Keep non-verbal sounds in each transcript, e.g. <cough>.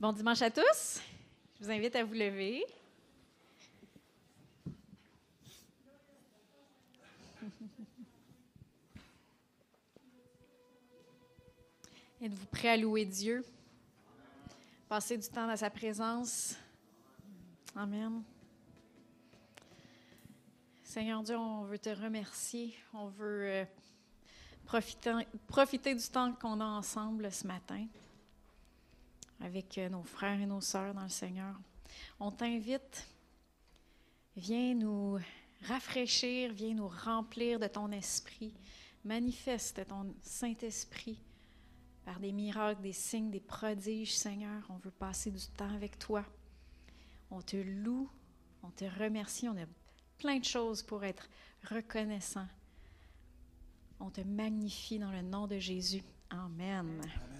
Bon dimanche à tous. Je vous invite à vous lever. <laughs> Êtes-vous prêt à louer Dieu? Passer du temps dans sa présence? Amen. Seigneur Dieu, on veut te remercier. On veut euh, profiter, profiter du temps qu'on a ensemble ce matin avec euh, nos frères et nos sœurs dans le Seigneur. On t'invite, viens nous rafraîchir, viens nous remplir de ton esprit. Manifeste ton Saint-Esprit par des miracles, des signes, des prodiges, Seigneur. On veut passer du temps avec toi. On te loue, on te remercie. On a plein de choses pour être reconnaissant. On te magnifie dans le nom de Jésus. Amen. Je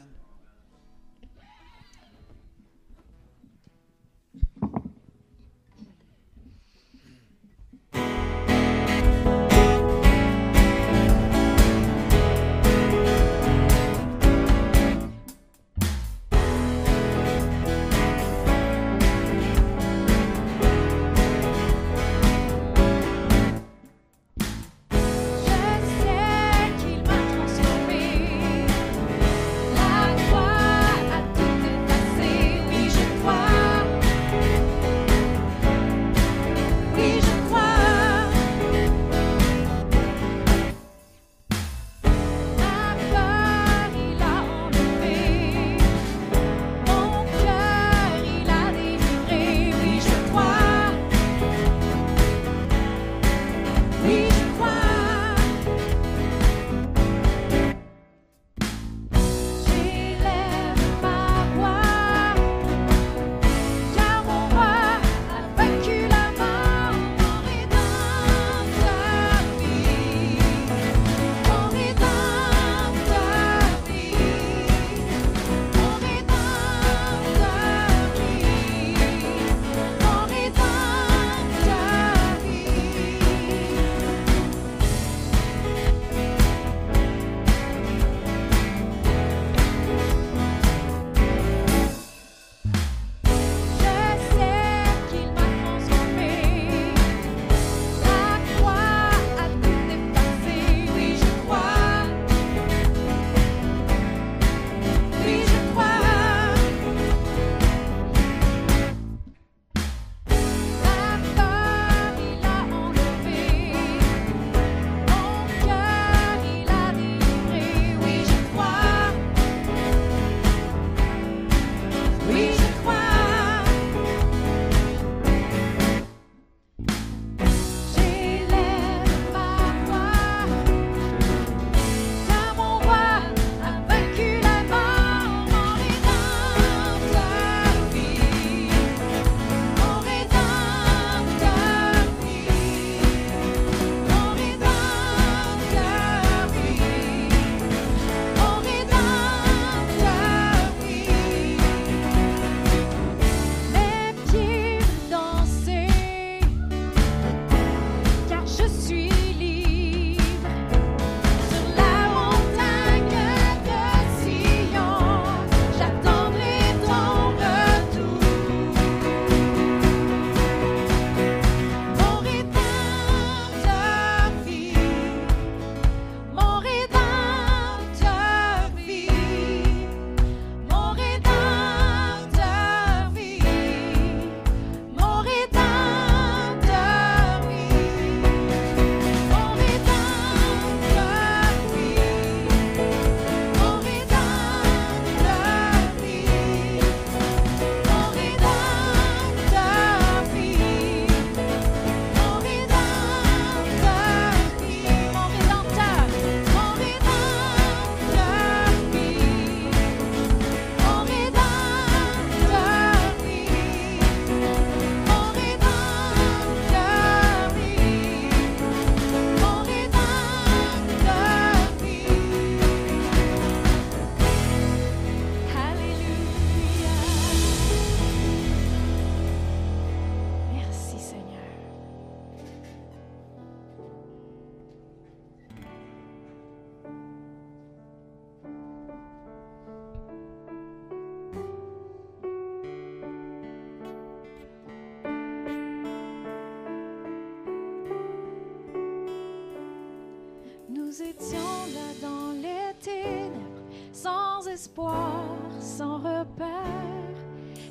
sans repère,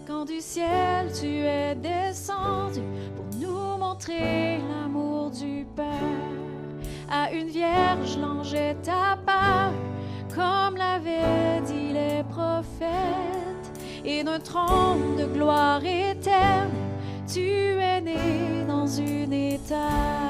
quand du ciel tu es descendu pour nous montrer l'amour du Père. À une vierge, l'ange est apparu, comme l'avaient dit les prophètes, et d'un trône de gloire éternelle tu es né dans une étale.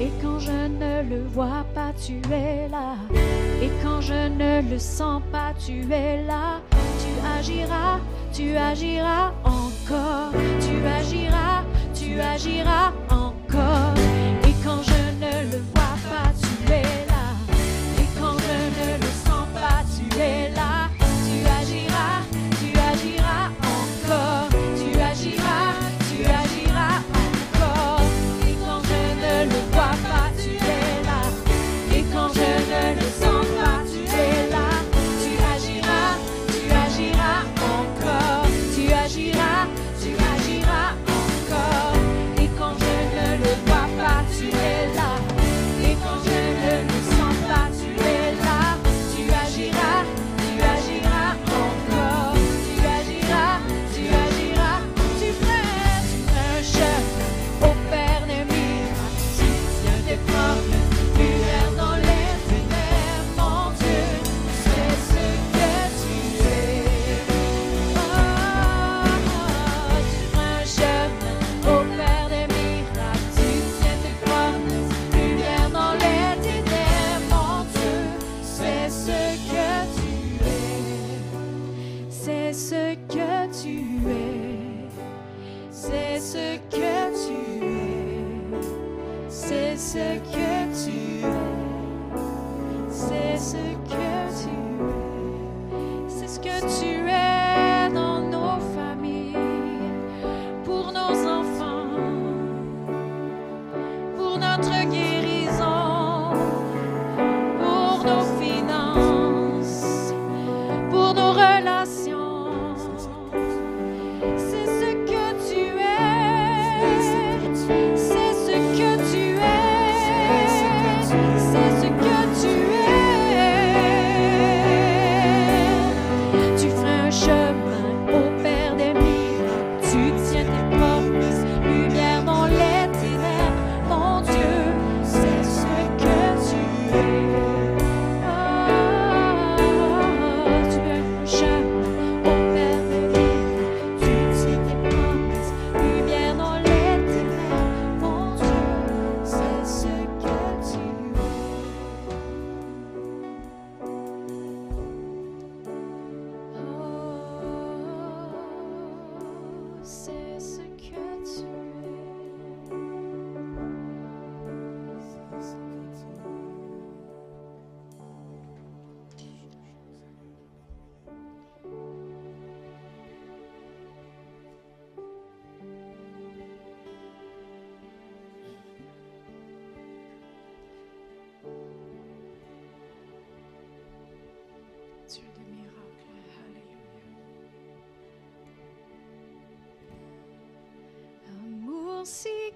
Et quand je ne le vois pas, tu es là. Et quand je ne le sens pas, tu es là. Tu agiras, tu agiras encore. Tu agiras, tu agiras encore.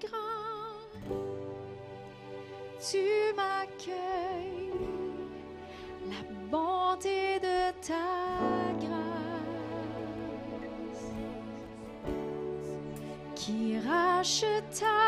grand, tu m'accueilles, la bonté de ta grâce qui racheta.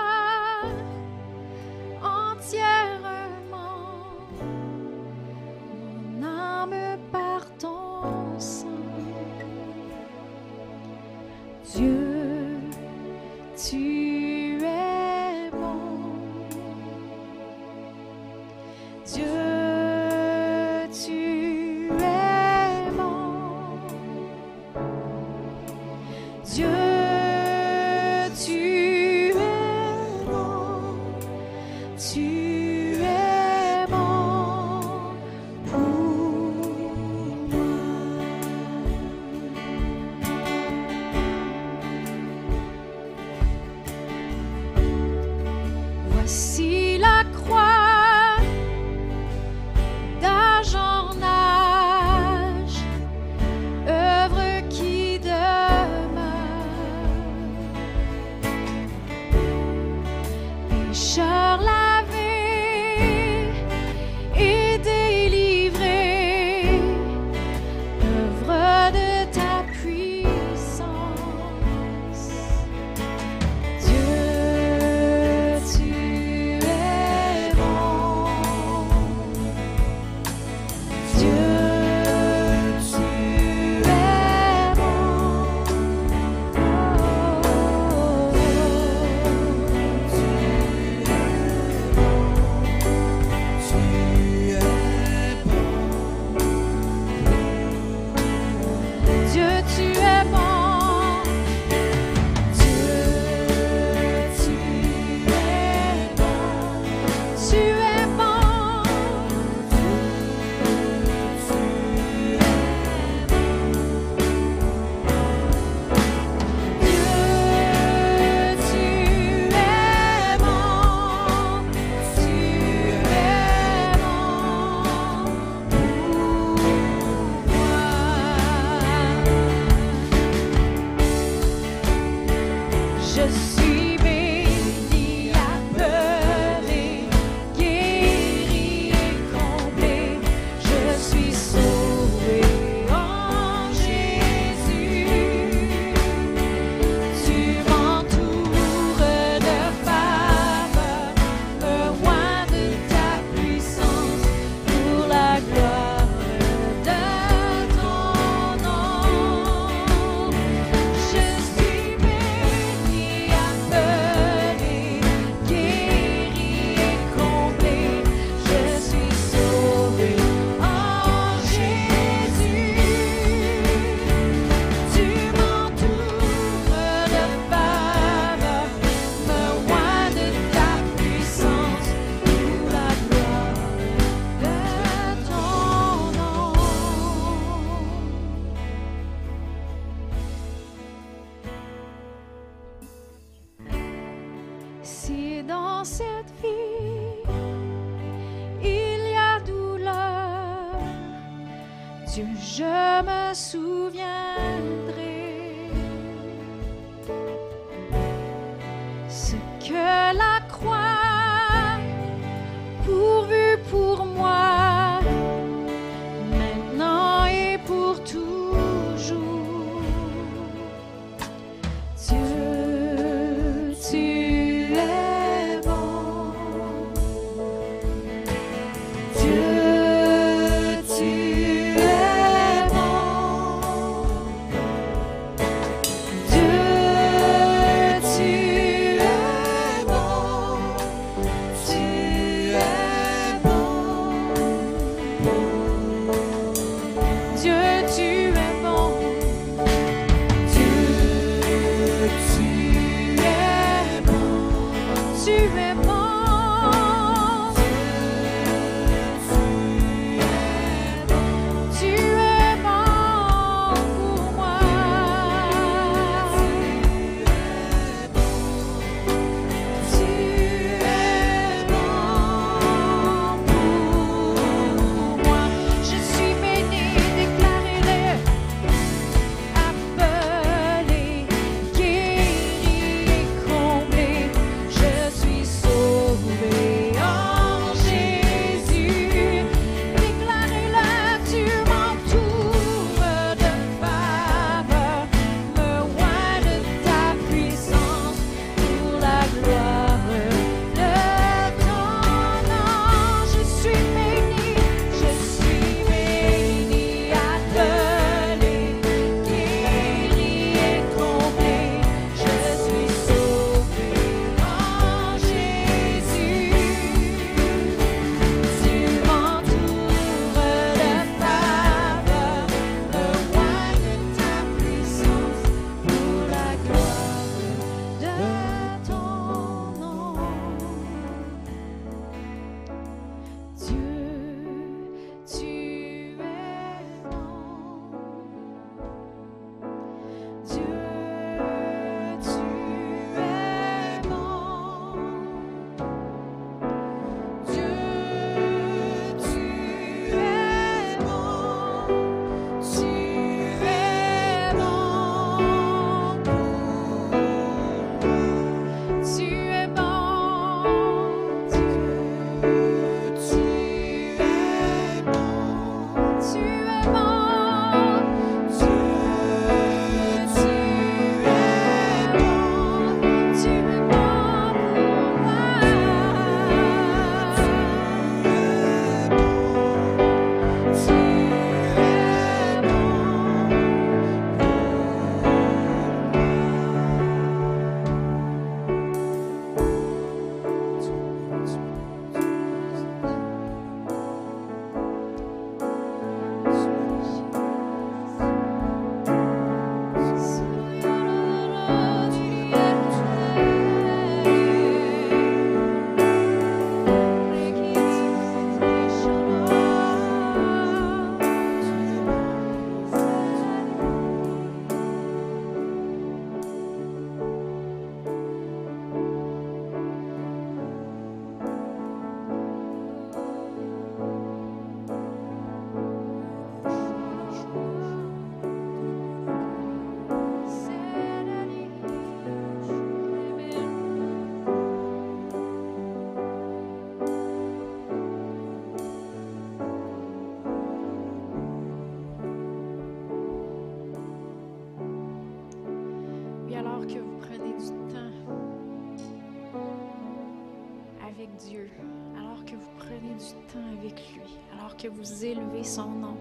Son nom,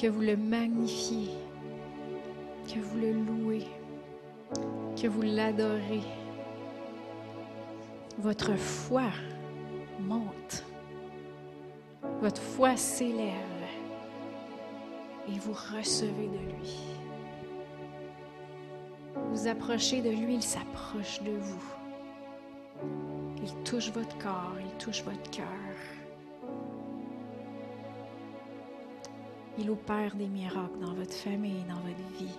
que vous le magnifiez, que vous le louez, que vous l'adorez. Votre foi monte, votre foi s'élève et vous recevez de lui. Vous approchez de lui, il s'approche de vous. Il touche votre corps, il touche votre cœur. Il opère des miracles dans votre famille, dans votre vie.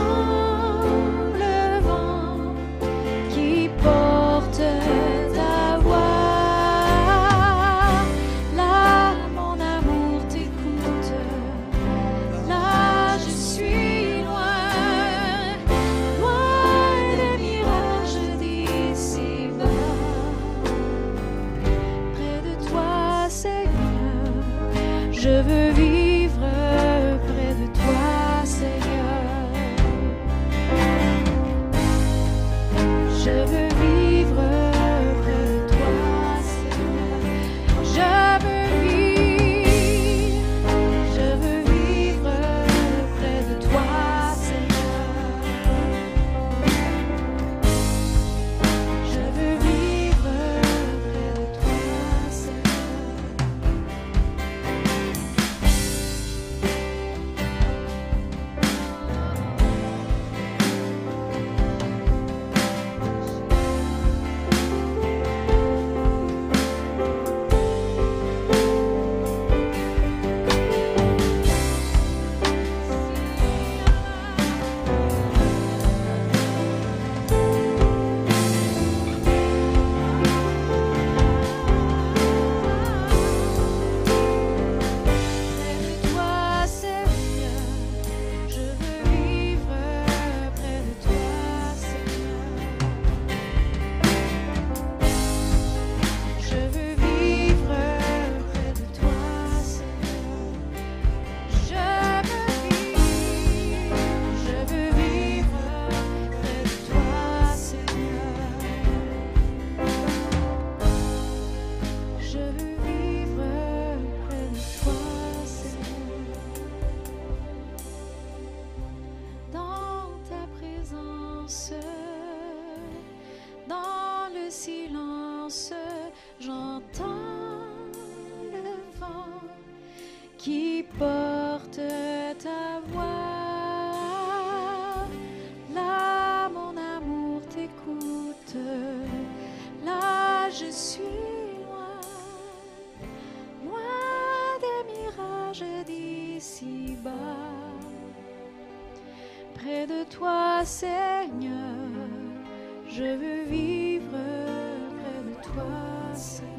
ta voix. Là, mon amour t'écoute. Là, je suis loin, loin des mirages d'ici-bas. Près de toi, Seigneur, je veux vivre près de toi, Seigneur.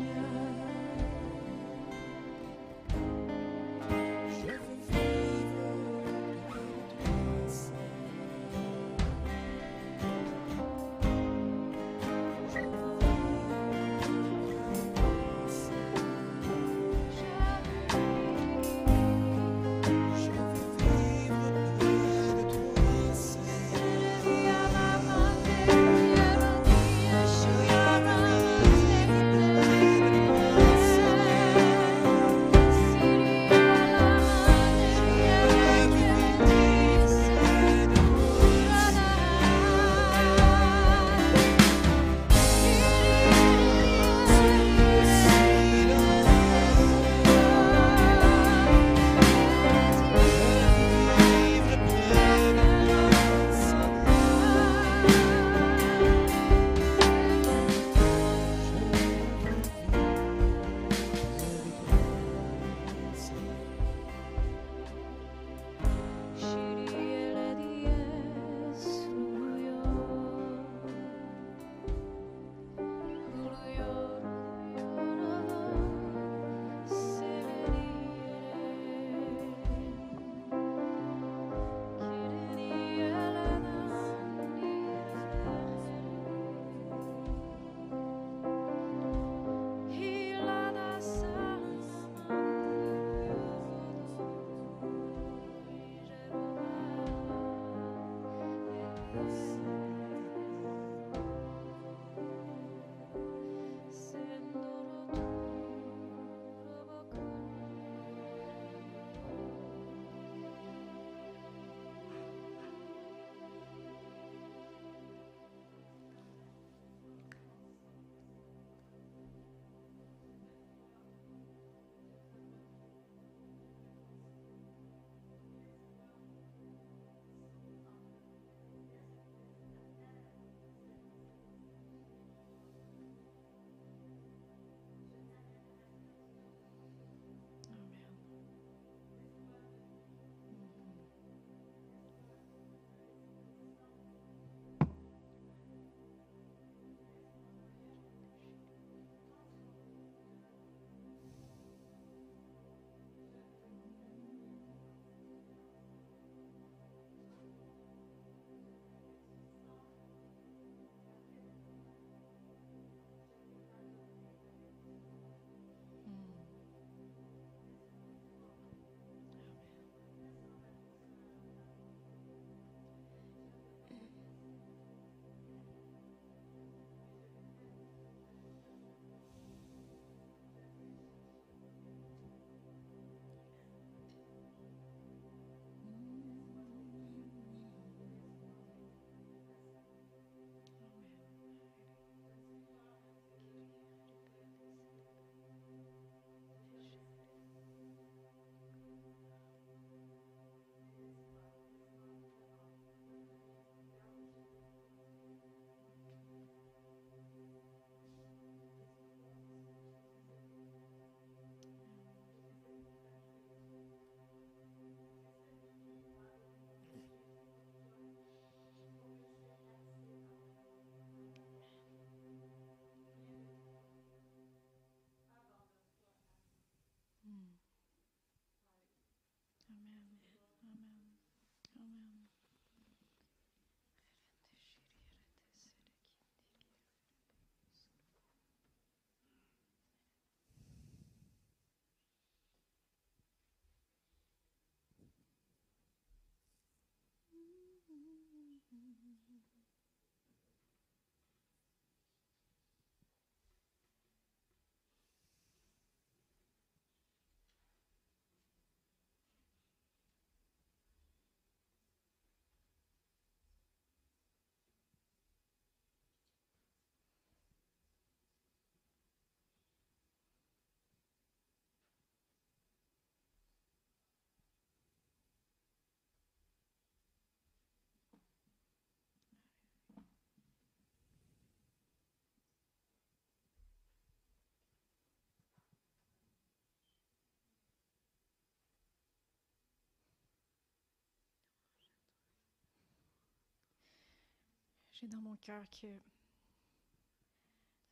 Dans mon cœur que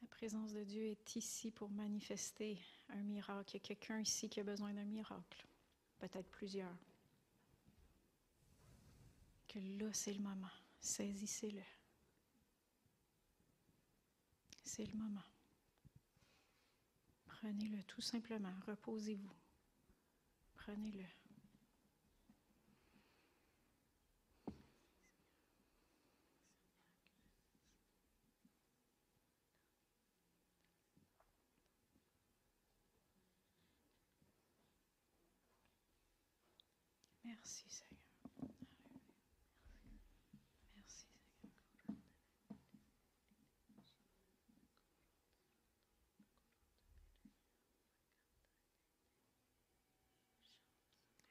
la présence de Dieu est ici pour manifester un miracle. Il y a quelqu'un ici qui a besoin d'un miracle, peut-être plusieurs. Que là, c'est le moment. Saisissez-le. C'est le moment. Prenez-le tout simplement. Reposez-vous. Prenez-le. Merci Seigneur.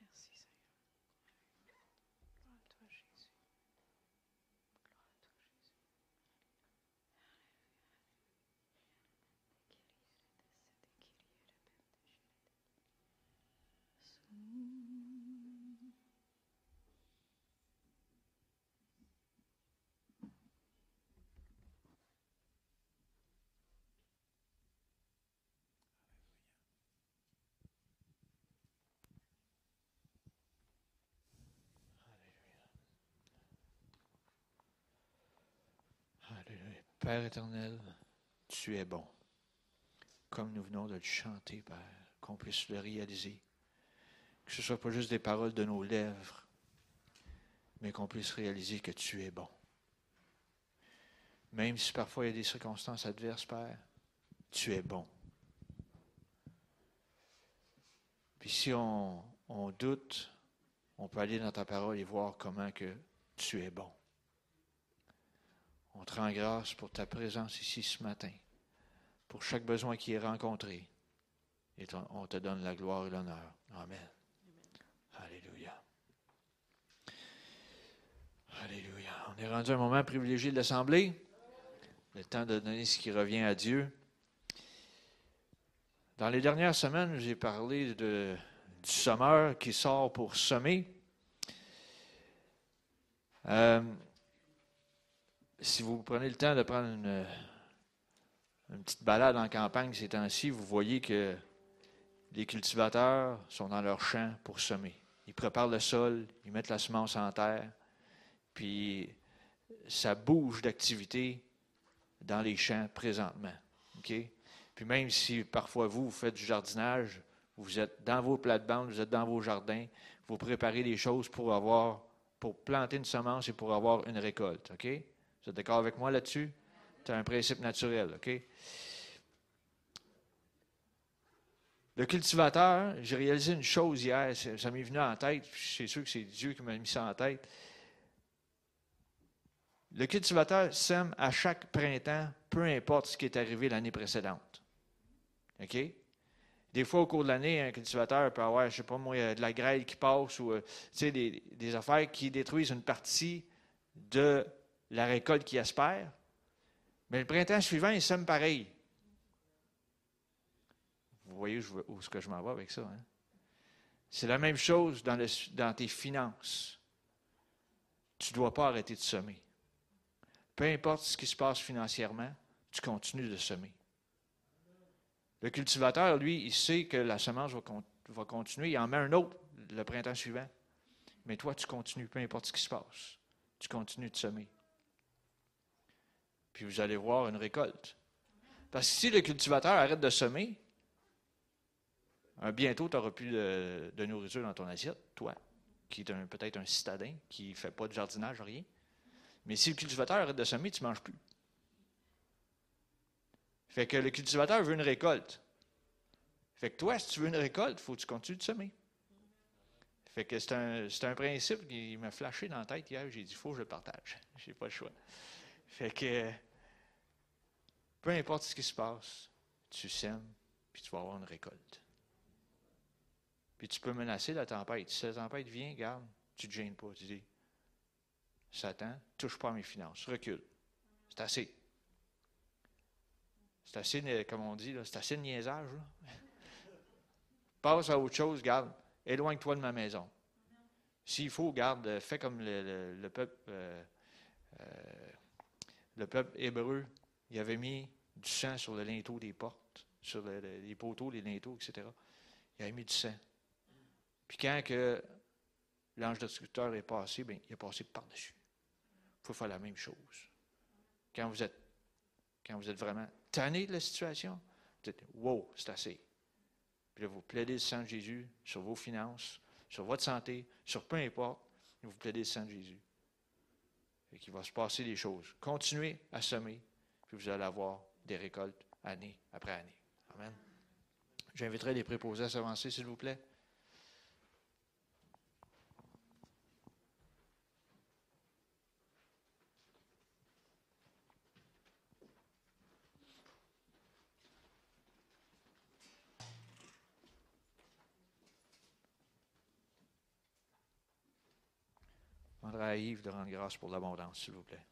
Merci Seigneur. Gloire à toi Jésus. Gloire à toi Jésus. Alléluia. Alléluia. Père éternel, tu es bon. Comme nous venons de le chanter, Père, qu'on puisse le réaliser. Que ce ne soit pas juste des paroles de nos lèvres, mais qu'on puisse réaliser que tu es bon. Même si parfois il y a des circonstances adverses, Père, tu es bon. Puis si on, doute, on peut aller dans ta parole et voir comment que tu es bon. On te rend grâce pour ta présence ici ce matin, pour chaque besoin qui est rencontré. Et on te donne la gloire et l'honneur. Amen. Alléluia. Alléluia. On est rendu à un moment privilégié de l'Assemblée. Le temps de donner ce qui revient à Dieu. Dans les dernières semaines, j'ai parlé du sommeur qui sort pour semer. Euh, si vous prenez le temps de prendre une, une petite balade en campagne ces temps-ci, vous voyez que les cultivateurs sont dans leur champ pour semer. Ils préparent le sol, ils mettent la semence en terre, puis ça bouge d'activité dans les champs présentement. Puis même si parfois vous, vous faites du jardinage, vous êtes dans vos plates-bandes, vous êtes dans vos jardins, vous préparez les choses pour avoir, pour planter une semence et pour avoir une récolte. Vous êtes d'accord avec moi là-dessus? C'est un principe naturel, OK? Le cultivateur, j'ai réalisé une chose hier, ça m'est venu en tête, c'est sûr que c'est Dieu qui m'a mis ça en tête. Le cultivateur sème à chaque printemps, peu importe ce qui est arrivé l'année précédente. OK? Des fois, au cours de l'année, un cultivateur peut avoir, je ne sais pas moi, de la grêle qui passe ou des, des affaires qui détruisent une partie de la récolte qu'il espère. Mais le printemps suivant, il sème pareil. Vous voyez où, est-ce que je m'en vais avec ça. Hein? C'est la même chose dans tes finances. Tu ne dois pas arrêter de semer. Peu importe ce qui se passe financièrement, tu continues de semer. Le cultivateur, lui, il sait que la semence va, va continuer. Il en met un autre le printemps suivant. Mais toi, tu continues, peu importe ce qui se passe. Tu continues de semer. Puis vous allez voir une récolte. Parce que si le cultivateur arrête de semer, bientôt, tu n'auras plus de, nourriture dans ton assiette, toi, qui est peut-être un citadin, qui ne fait pas de jardinage, rien. Mais si le cultivateur arrête de semer, tu ne manges plus. Fait que le cultivateur veut une récolte. Fait que toi, si tu veux une récolte, il faut que tu continues de semer. Fait que c'est un, un, principe qui m'a flashé dans la tête hier. J'ai dit, il faut que je le partage. <laughs> Je n'ai pas le choix. Fait que, peu importe ce qui se passe, tu sèmes, puis tu vas avoir une récolte. Puis tu peux menacer la tempête. Si la tempête vient, garde, tu ne te gênes pas. Tu dis, Satan, touche pas à mes finances, recule. C'est assez. C'est assez, comme on dit, c'est assez de niaisage. Là. <laughs> Passe à autre chose, garde. Éloigne-toi de ma maison. S'il faut, garde, fais comme le, le, le peuple. Euh, euh, le peuple hébreu, il avait mis du sang sur le linteau des portes, sur les poteaux, les linteaux, etc. Il avait mis du sang. Puis quand que l'ange destructeur est passé, bien, il est passé par-dessus. Il faut faire la même chose. Quand vous êtes, quand vous êtes vraiment tanné de la situation, vous dites Wow, c'est assez. Puis là, vous plaidez le sang de Jésus sur vos finances, sur votre santé, sur peu importe, vous plaidez le sang de Jésus. Et qu'il va se passer des choses. Continuez à semer, puis vous allez avoir des récoltes année après année. Amen. J'inviterai les préposés à s'avancer, s'il vous plaît. Je demanderai à Yves de rendre grâce pour l'abondance, s'il vous plaît.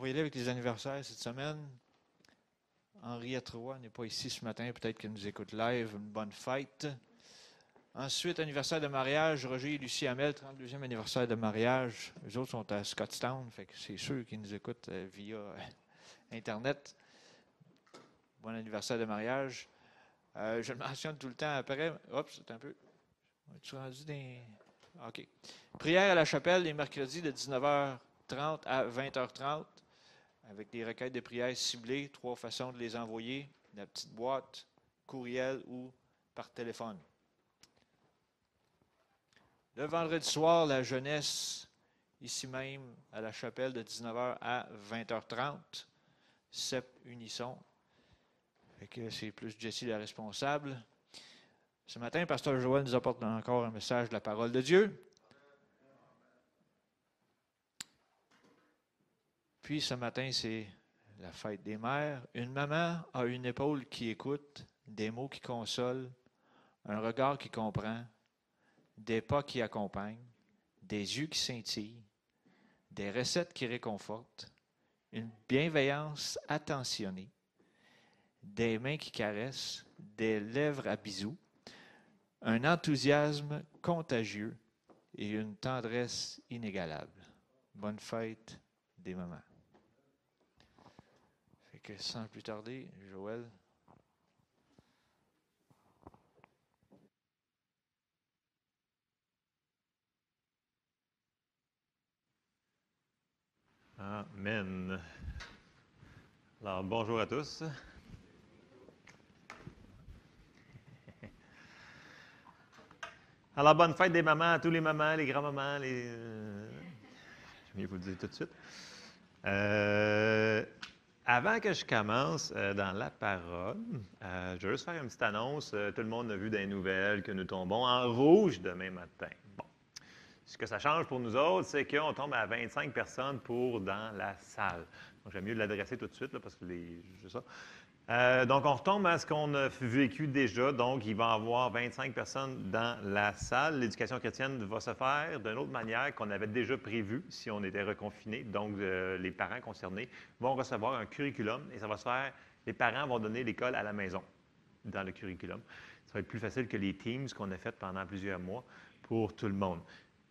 On va y aller avec les anniversaires cette semaine. Henriette Roy n'est pas ici ce matin, peut-être qu'elle nous écoute live. Une bonne fête. Ensuite, anniversaire de mariage, Roger et Lucie Hamel, 32e anniversaire de mariage. Les autres sont à Scottstown, c'est ceux qui nous écoutent euh, via euh, Internet. Bon anniversaire de mariage. Euh, je le mentionne tout le temps après. Hop, c'est un peu. Tu rendu des. OK. Prière à la chapelle les mercredis de 19h30 à 20h30 avec des requêtes de prière ciblées, trois façons de les envoyer, la petite boîte, courriel ou par téléphone. Le vendredi soir, la jeunesse, ici même à la chapelle de 19h à 20h30, CEP Unisson. c'est plus Jessie la responsable. Ce matin, Pasteur Joël nous apporte encore un message de la parole de Dieu. Puis ce matin, c'est la fête des mères. Une maman a une épaule qui écoute, des mots qui consolent, un regard qui comprend, des pas qui accompagnent, des yeux qui scintillent, des recettes qui réconfortent, une bienveillance attentionnée, des mains qui caressent, des lèvres à bisous, un enthousiasme contagieux et une tendresse inégalable. Bonne fête des mamans. Sans plus tarder, Joël. Amen. Alors, bonjour à tous. Alors, bonne fête des mamans à tous les mamans, les grands-mamans, les. euh, Je vais vous le dire tout de suite. Euh, avant que je commence euh, dans la parole, euh, je vais juste faire une petite annonce. Euh, tout le monde a vu des nouvelles que nous tombons en rouge demain matin. Bon. Ce que ça change pour nous autres, c'est qu'on tombe à 25 personnes pour dans la salle. Donc, j'aime mieux l'adresser tout de suite, là, parce que les, c'est ça. Euh, donc, on retombe à ce qu'on a vécu déjà. Donc, il va y avoir 25 personnes dans la salle. L'éducation chrétienne va se faire d'une autre manière qu'on avait déjà prévu si on était reconfiné. Donc, euh, les parents concernés vont recevoir un curriculum et ça va se faire. Les parents vont donner l'école à la maison dans le curriculum. Ça va être plus facile que les Teams qu'on a fait pendant plusieurs mois pour tout le monde.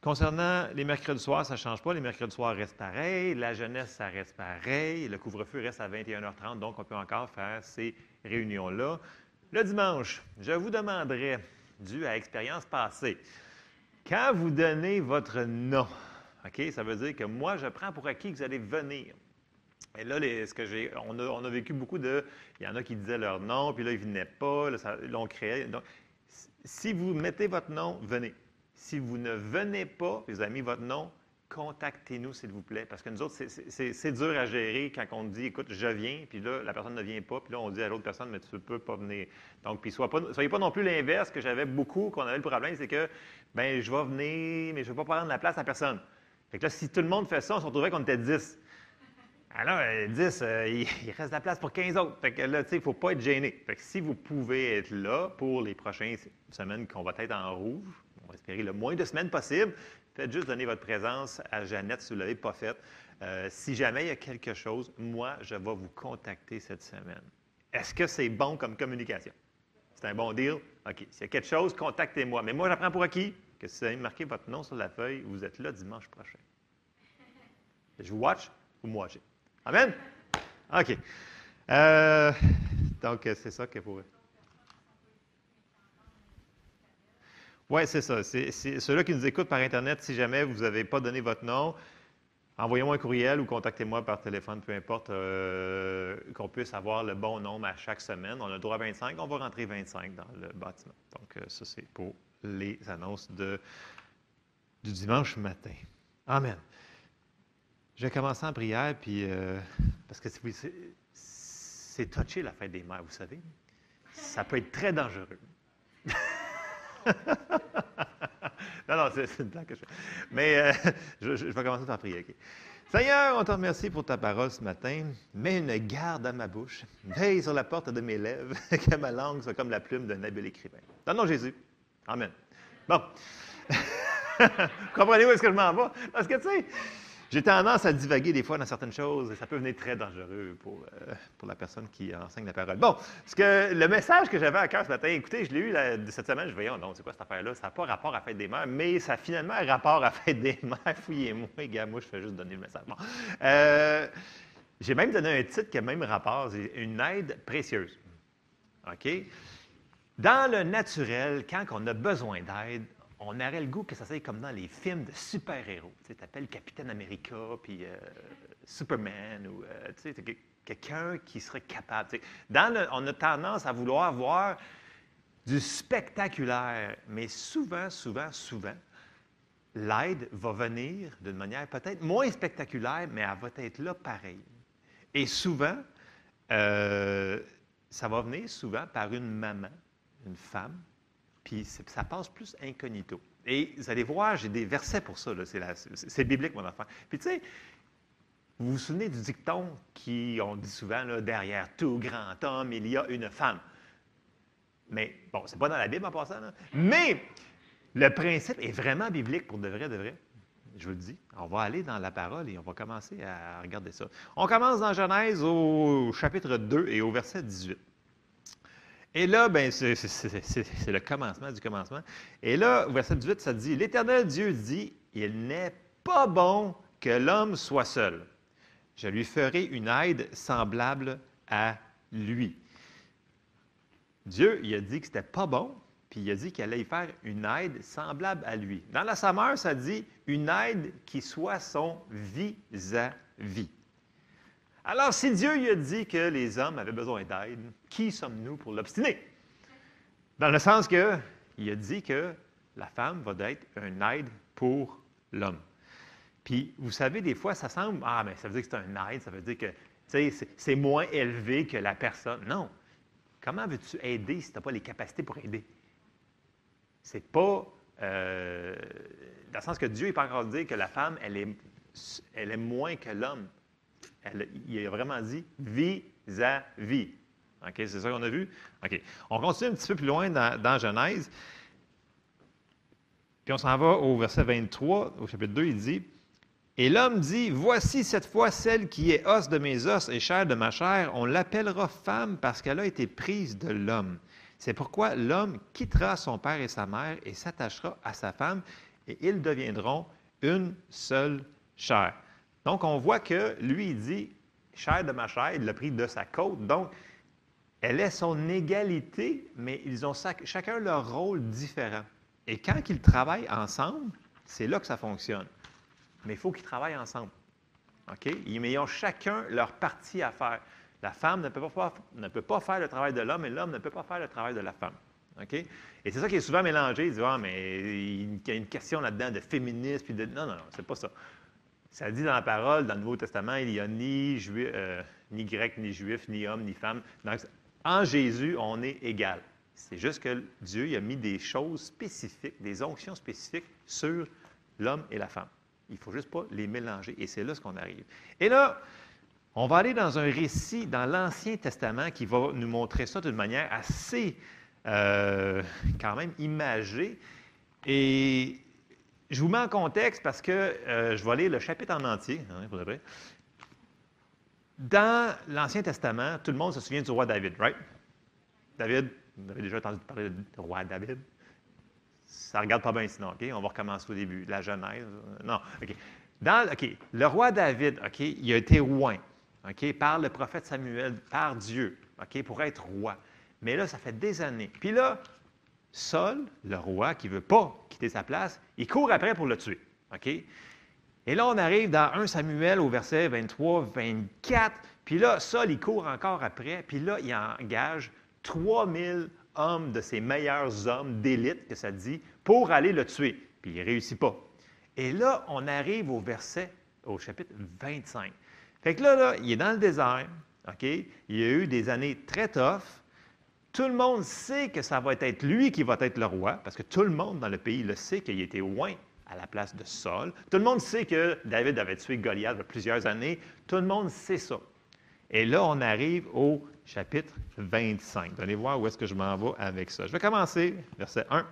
Concernant les mercredis soirs, ça ne change pas. Les mercredis soirs restent pareils. La jeunesse, ça reste pareil. Le couvre-feu reste à 21h30, donc on peut encore faire ces réunions-là. Le dimanche, je vous demanderai, dû à expérience passée, quand vous donnez votre nom, OK, ça veut dire que moi, je prends pour acquis que vous allez venir. Et là, ce que j'ai, on, a, on a vécu beaucoup de. Il y en a qui disaient leur nom, puis là, ils ne venaient pas, là, ça- là, on créait. Donc, si vous mettez votre nom, venez. Si vous ne venez pas, vous avez mis votre nom, contactez-nous, s'il vous plaît. Parce que nous autres, c'est- dur à gérer quand on dit, écoute, je viens, puis là, la personne ne vient pas, puis là, on dit à l'autre personne, mais tu ne peux pas venir. Donc, puis soyez pas, non plus l'inverse que j'avais beaucoup, qu'on avait le problème, c'est que, ben je vais venir, mais je ne vais pas prendre la place à personne. Fait que là, si tout le monde fait ça, on se retrouvait qu'on était 10. Alors, euh, 10, euh, il, <laughs> il reste de la place pour 15 autres. Fait que là, tu sais, il ne faut pas être gêné. Fait que si vous pouvez être là pour les prochaines semaines qu'on va être en rouge, va le moins de semaines possible, faites juste donner votre présence à Jeannette si vous ne l'avez pas faite. Euh, si jamais il y a quelque chose, moi, je vais vous contacter cette semaine. Est-ce que c'est bon comme communication? C'est un bon deal? OK. S'il y a quelque chose, contactez-moi. Mais moi, j'apprends pour acquis que si vous avez marqué votre nom sur la feuille, vous êtes là dimanche prochain. Je vous watch, vous me watchez. Amen? OK. Euh, donc, c'est ça que pour. Oui, c'est ça. C'est, ceux-là qui nous écoutent par Internet, si jamais vous n'avez pas donné votre nom, envoyez-moi un courriel ou contactez-moi par téléphone, peu importe, euh, qu'on puisse avoir le bon nombre à chaque semaine. On a le droit à 25, on va rentrer 25 dans le bâtiment. Donc, euh, ça, c'est pour les annonces du dimanche matin. Amen. Je vais commencer en prière, puis euh, parce que c'est touché la fête des mères, vous savez. Ça peut être très dangereux. <laughs> non, non, c'est une blague que je fais. Mais euh, <laughs> je, vais commencer par prier. ok. Seigneur, on te remercie pour ta parole ce matin. Mets une garde à ma bouche. Veille sur la porte de mes lèvres, <laughs> que ma langue soit comme la plume d'un habile écrivain. Dans le nom de Jésus. Amen. Bon. Comprenez où est-ce que je m'en vais? Parce que, tu sais, j'ai tendance à divaguer des fois dans certaines choses et ça peut venir très dangereux pour, euh, pour la personne qui enseigne la parole. Bon, ce que, le message que j'avais à cœur ce matin, écoutez, je l'ai eu cette semaine, je voyais, non, c'est quoi cette affaire-là? Ça n'a pas rapport à fête des mères, mais ça a finalement rapport à fête des mères. Fouillez-moi, gars, moi, je fais juste donner le message. Bon. Euh, j'ai même donné un titre qui a même rapport, c'est une aide précieuse. OK? Dans le naturel, quand on a besoin d'aide, on aurait le goût que ça soit comme dans les films de super-héros. Tu appelles Capitaine America, puis euh, Superman, ou euh, tu sais, quelqu'un qui serait capable. Dans on a tendance à vouloir voir du spectaculaire, mais souvent, souvent, souvent, l'aide va venir d'une manière peut-être moins spectaculaire, mais elle va être là pareil. Et souvent, euh, ça va venir souvent par une maman, une femme, puis ça passe plus incognito. Et vous allez voir, j'ai des versets pour ça, c'est, biblique, mon enfant. Puis tu sais, Vous vous souvenez du dicton qui, on dit souvent, derrière tout grand homme, il y a une femme. Mais, bon, c'est pas dans la Bible en passant, là. Mais, le principe est vraiment biblique pour de vrai, de vrai. Je vous le dis. On va aller dans la parole et on va commencer à regarder ça. On commence dans Genèse au chapitre 2 et au verset 18. Et là, ben, c'est le commencement du commencement. Et là, verset 18, ça dit L'Éternel Dieu dit Il n'est pas bon que l'homme soit seul. Je lui ferai une aide semblable à lui. Dieu, il a dit que c'était pas bon, puis il a dit qu'il allait y faire une aide semblable à lui. Dans la Sommeur, ça dit une aide qui soit son vis-à-vis. Alors, si Dieu lui a dit que les hommes avaient besoin d'aide, qui sommes-nous pour l'obstiner? Dans le sens que il a dit que la femme va être une aide pour l'homme. Puis, vous savez, des fois, ça semble, ah, mais ça veut dire que c'est un aide, ça veut dire que c'est moins élevé que la personne. Non. Comment veux-tu aider si tu n'as pas les capacités pour aider? C'est pas. Euh, dans le sens que Dieu n'est pas encore dire que la femme, elle est moins que l'homme. Il a vraiment dit vis-à-vis. OK, c'est ça qu'on a vu? OK. On continue un petit peu plus loin dans, dans Genèse. Puis on s'en va au verset 23, au chapitre 2, il dit Et l'homme dit Voici cette fois celle qui est os de mes os et chair de ma chair, on l'appellera femme parce qu'elle a été prise de l'homme. C'est pourquoi l'homme quittera son père et sa mère et s'attachera à sa femme, et ils deviendront une seule chair. Donc, on voit que lui, il dit chair de ma chair, il l'a pris de sa côte. Donc, elle est son égalité, mais ils ont chacun leur rôle différent. Et quand ils travaillent ensemble, c'est là que ça fonctionne. Mais il faut qu'ils travaillent ensemble. OK? Mais ils ont chacun leur partie à faire. La femme ne peut pas, ne peut pas faire le travail de l'homme et l'homme ne peut pas faire le travail de la femme. OK? Et c'est ça qui est souvent mélangé. Ils disent, ah, mais il y a une question là-dedans de féminisme. Puis de... Non, non, non, c'est pas ça. Ça dit dans la parole, dans le Nouveau Testament, il n'y a euh, ni grec, ni juif, ni homme, ni femme. Donc, en Jésus, on est égal. C'est juste que Dieu a mis des choses spécifiques, des onctions spécifiques sur l'homme et la femme. Il ne faut juste pas les mélanger. Et c'est là ce qu'on arrive. Et là, on va aller dans un récit dans l'Ancien Testament qui va nous montrer ça d'une manière assez, euh, quand même, imagée. Et je vous mets en contexte parce que euh, je vais lire le chapitre en entier, hein, Dans l'Ancien Testament, tout le monde se souvient du roi David, right? David, vous avez déjà entendu parler du roi David? Ça ne regarde pas bien sinon, OK? On va recommencer au début. La Genèse. Non, OK. Dans, OK, le roi David, OK, il a été roi par le prophète Samuel, par Dieu, OK, pour être roi. Mais là, ça fait des années. Puis là, Saul, le roi qui ne veut pas quitter sa place, il court après pour le tuer. Et là, on arrive dans 1 Samuel au verset 23, 24. Puis là, Saul, il court encore après. Puis là, il engage 3000 hommes de ses meilleurs hommes d'élite, que ça dit, pour aller le tuer. Puis il ne réussit pas. Et là, on arrive au verset, au chapitre 25. Fait que là, là, il est dans le désert? Il y a eu des années très tough. Tout le monde sait que ça va être lui qui va être le roi, parce que tout le monde dans le pays le sait qu'il était loin à la place de Saul. Tout le monde sait que David avait tué Goliath il plusieurs années. Tout le monde sait ça. Et là, on arrive au chapitre 25. Vous allez voir où est-ce que je m'en vais avec ça. Je vais commencer, verset 1.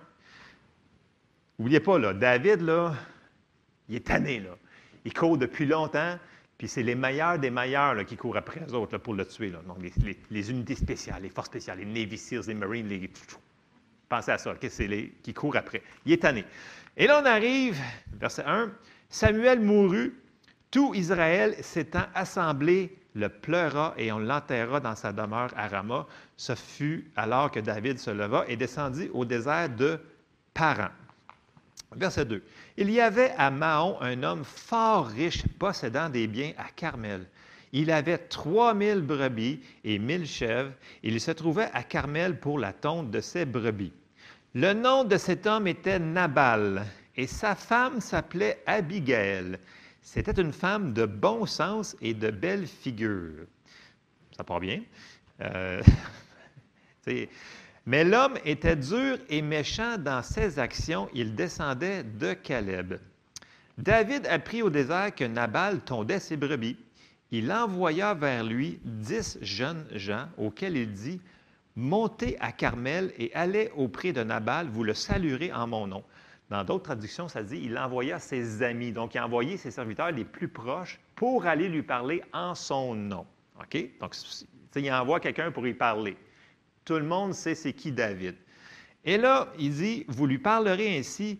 N'oubliez pas, là, David, là, il est tanné, là. Il court depuis longtemps. Puis c'est les meilleurs des meilleurs qui courent après eux autres pour le tuer. Donc les, unités spéciales, les forces spéciales, les Navy Seals, les Marines, les... pensez à ça, c'est les qui courent après. Il est tanné. Et là, on arrive, verset 1, Samuel mourut, tout Israël s'étant assemblé le pleura et on l'enterra dans sa demeure à Rama. Ce fut alors que David se leva et descendit au désert de Paran. Verset 2. Il y avait à Mahon un homme fort riche possédant des biens à Carmel. Il avait trois mille brebis et mille chèvres. Il se trouvait à Carmel pour la tonte de ses brebis. Le nom de cet homme était Nabal et sa femme s'appelait Abigail. C'était une femme de bon sens et de belle figure. Ça part bien? Euh, <laughs> Mais l'homme était dur et méchant dans ses actions. Il descendait de Caleb. David apprit au désert que Nabal tondait ses brebis. il envoya vers lui dix jeunes gens auxquels il dit, Montez à Carmel et allez auprès de Nabal, vous le saluerez en mon nom. Dans d'autres traductions, ça dit, il envoya ses amis. Donc, il a envoyé ses serviteurs les plus proches pour aller lui parler en son nom. OK? Donc, il envoie quelqu'un pour lui parler. Tout le monde sait c'est qui David. Et là, il dit, vous lui parlerez ainsi,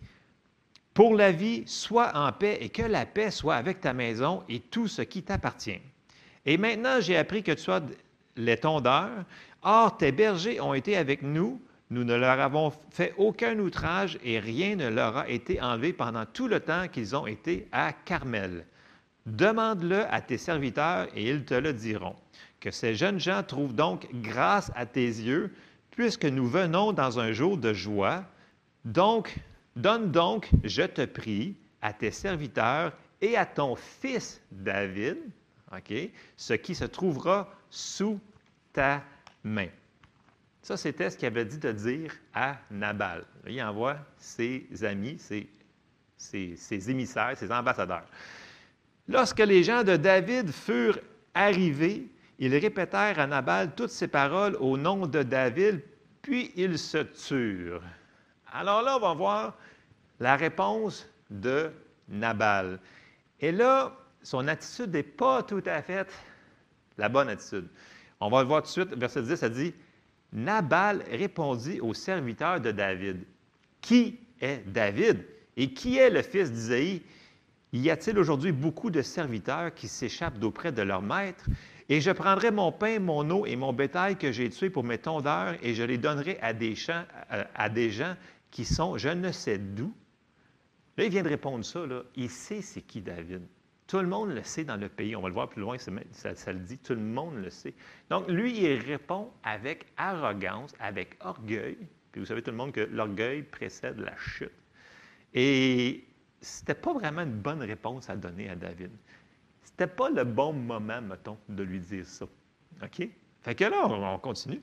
pour la vie, sois en paix et que la paix soit avec ta maison et tout ce qui t'appartient. Et maintenant, j'ai appris que tu sois les tondeurs. Or, tes bergers ont été avec nous. Nous ne leur avons fait aucun outrage et rien ne leur a été enlevé pendant tout le temps qu'ils ont été à Carmel. Demande-le à tes serviteurs et ils te le diront. Que ces jeunes gens trouvent donc grâce à tes yeux, puisque nous venons dans un jour de joie. Donc, Donne donc, je te prie, à tes serviteurs et à ton fils David, ce qui se trouvera sous ta main. Ça, c'était ce qu'il avait dit de dire à Nabal. il envoie ses amis, ses, ses, émissaires, ses ambassadeurs. Lorsque les gens de David furent arrivés, ils répétèrent à Nabal toutes ces paroles au nom de David, puis ils se turent. Alors là, on va voir la réponse de Nabal. Et là, son attitude n'est pas tout à fait la bonne attitude. On va le voir tout de suite, verset 10, ça dit, Nabal répondit aux serviteurs de David, Qui est David et qui est le fils d'Isaïe? Y a-t-il aujourd'hui beaucoup de serviteurs qui s'échappent d'auprès de leur maître? Et je prendrai mon pain, mon eau et mon bétail que j'ai tué pour mes tondeurs et je les donnerai à des, gens qui sont je ne sais d'où Là, il vient de répondre ça. Là. Il sait c'est qui David. Tout le monde le sait dans le pays. On va le voir plus loin, ça, ça, le dit. Tout le monde le sait. Donc, lui, il répond avec arrogance, avec orgueil. Puis vous savez tout le monde que l'orgueil précède la chute. Et c'était pas vraiment une bonne réponse à donner à David. C'était pas le bon moment, mettons, de lui dire ça. OK? Fait que là, on continue.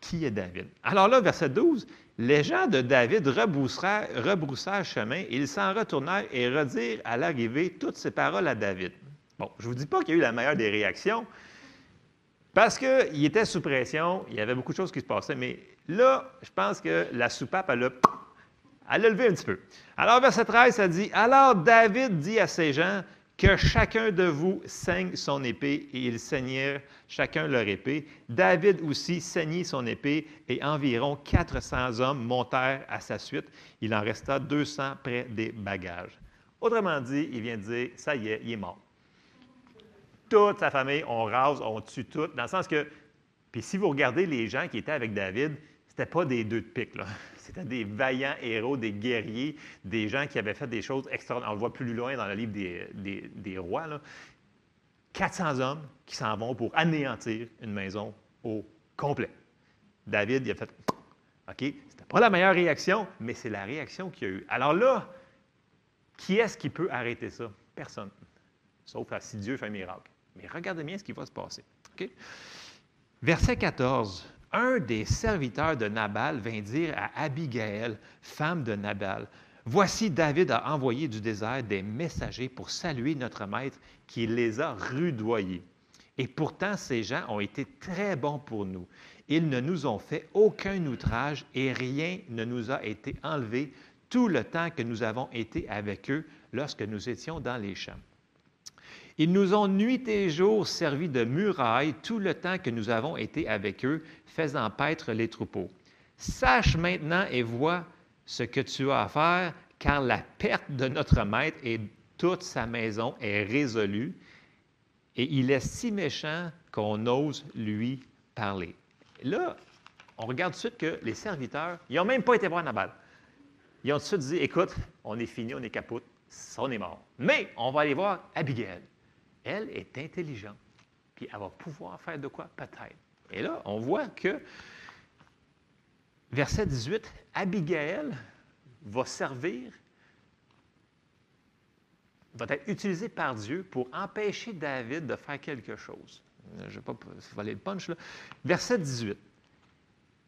Qui est David? Alors là, verset 12, les gens de David rebroussèrent, chemin, et ils s'en retournèrent et redirent à l'arrivée toutes ces paroles à David. Bon, je ne vous dis pas qu'il y a eu la meilleure des réactions, parce qu'il était sous pression, il y avait beaucoup de choses qui se passaient, mais là, je pense que la soupape, a, elle a levé un petit peu. Alors, verset 13, ça dit Alors David dit à ces gens que chacun de vous saigne son épée, et ils saignèrent chacun leur épée. David aussi saignit son épée, et environ 400 hommes montèrent à sa suite. Il en resta 200 près des bagages. Autrement dit, il vient de dire, ça y est, il est mort. Toute sa famille, on rase, on tue tout, dans le sens que, puis si vous regardez les gens qui étaient avec David, c'était pas des deux de pique, là. C'était des vaillants héros, des guerriers, des gens qui avaient fait des choses extraordinaires. On le voit plus loin dans le livre des, rois. Là. 400 hommes qui s'en vont pour anéantir une maison au complet. David, il a fait OK, c'était pas la meilleure réaction, mais c'est la réaction qu'il y a eu. Alors là, qui est-ce qui peut arrêter ça? Personne. Sauf si Dieu fait un miracle. Mais regardez bien ce qui va se passer. OK? Verset 14 un des serviteurs de Nabal vint dire à Abigail, femme de Nabal, Voici David a envoyé du désert des messagers pour saluer notre maître qui les a rudoyés. Et pourtant, ces gens ont été très bons pour nous. Ils ne nous ont fait aucun outrage et rien ne nous a été enlevé tout le temps que nous avons été avec eux lorsque nous étions dans les champs. Ils nous ont nuit et jour servi de muraille tout le temps que nous avons été avec eux, faisant paître les troupeaux. Sache maintenant et vois ce que tu as à faire, car la perte de notre maître et toute sa maison est résolue, et il est si méchant qu'on ose lui parler. Là, on regarde tout de suite que les serviteurs, ils n'ont même pas été voir Nabal. Ils ont tout de suite dit, écoute, on est fini, on est capote, on est mort. Mais on va aller voir Abigail. Elle est intelligente, puis elle va pouvoir faire de quoi? Peut-être. Et là, on voit que, verset 18, Abigail va servir, va être utilisée par Dieu pour empêcher David de faire quelque chose. Je ne vais pas aller le punch là. Verset 18.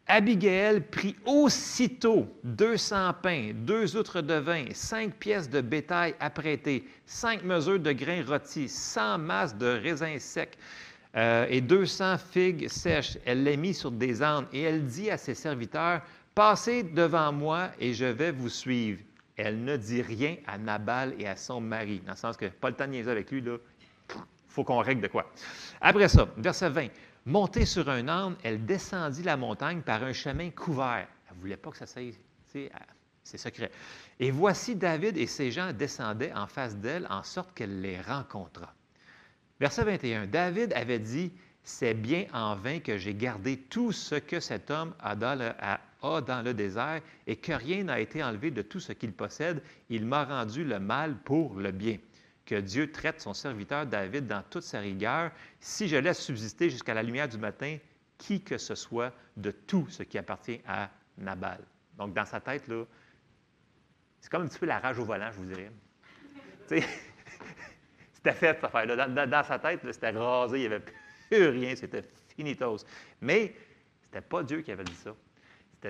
Abigail prit aussitôt 200 pains, deux outres de vin, cinq pièces de bétail apprêtées, cinq mesures de grains rôtis, 100 masses de raisins secs euh, et 200 figues sèches. Elle les mit sur des ânes et elle dit à ses serviteurs, Passez devant moi et je vais vous suivre. Elle ne dit rien à Nabal et à son mari, dans le sens que pas le temps avec lui, là, faut qu'on règle de quoi. Après ça, verset 20. Montée sur un âne, elle descendit la montagne par un chemin couvert. Elle ne voulait pas que ça s'aille. C'est secret. Et voici David et ses gens descendaient en face d'elle en sorte qu'elle les rencontra. Verset 21. David avait dit C'est bien en vain que j'ai gardé tout ce que cet homme a dans, le, a dans le désert et que rien n'a été enlevé de tout ce qu'il possède. Il m'a rendu le mal pour le bien que Dieu traite son serviteur David dans toute sa rigueur, si je laisse subsister jusqu'à la lumière du matin qui que ce soit de tout ce qui appartient à Nabal. Donc, dans sa tête, là, c'est comme un petit peu la rage au volant, je vous dirais. <laughs> c'était fait, cette affaire-là. Dans, sa tête, c'était rasé, il n'y avait plus rien, c'était finitos. Mais ce n'était pas Dieu qui avait dit ça.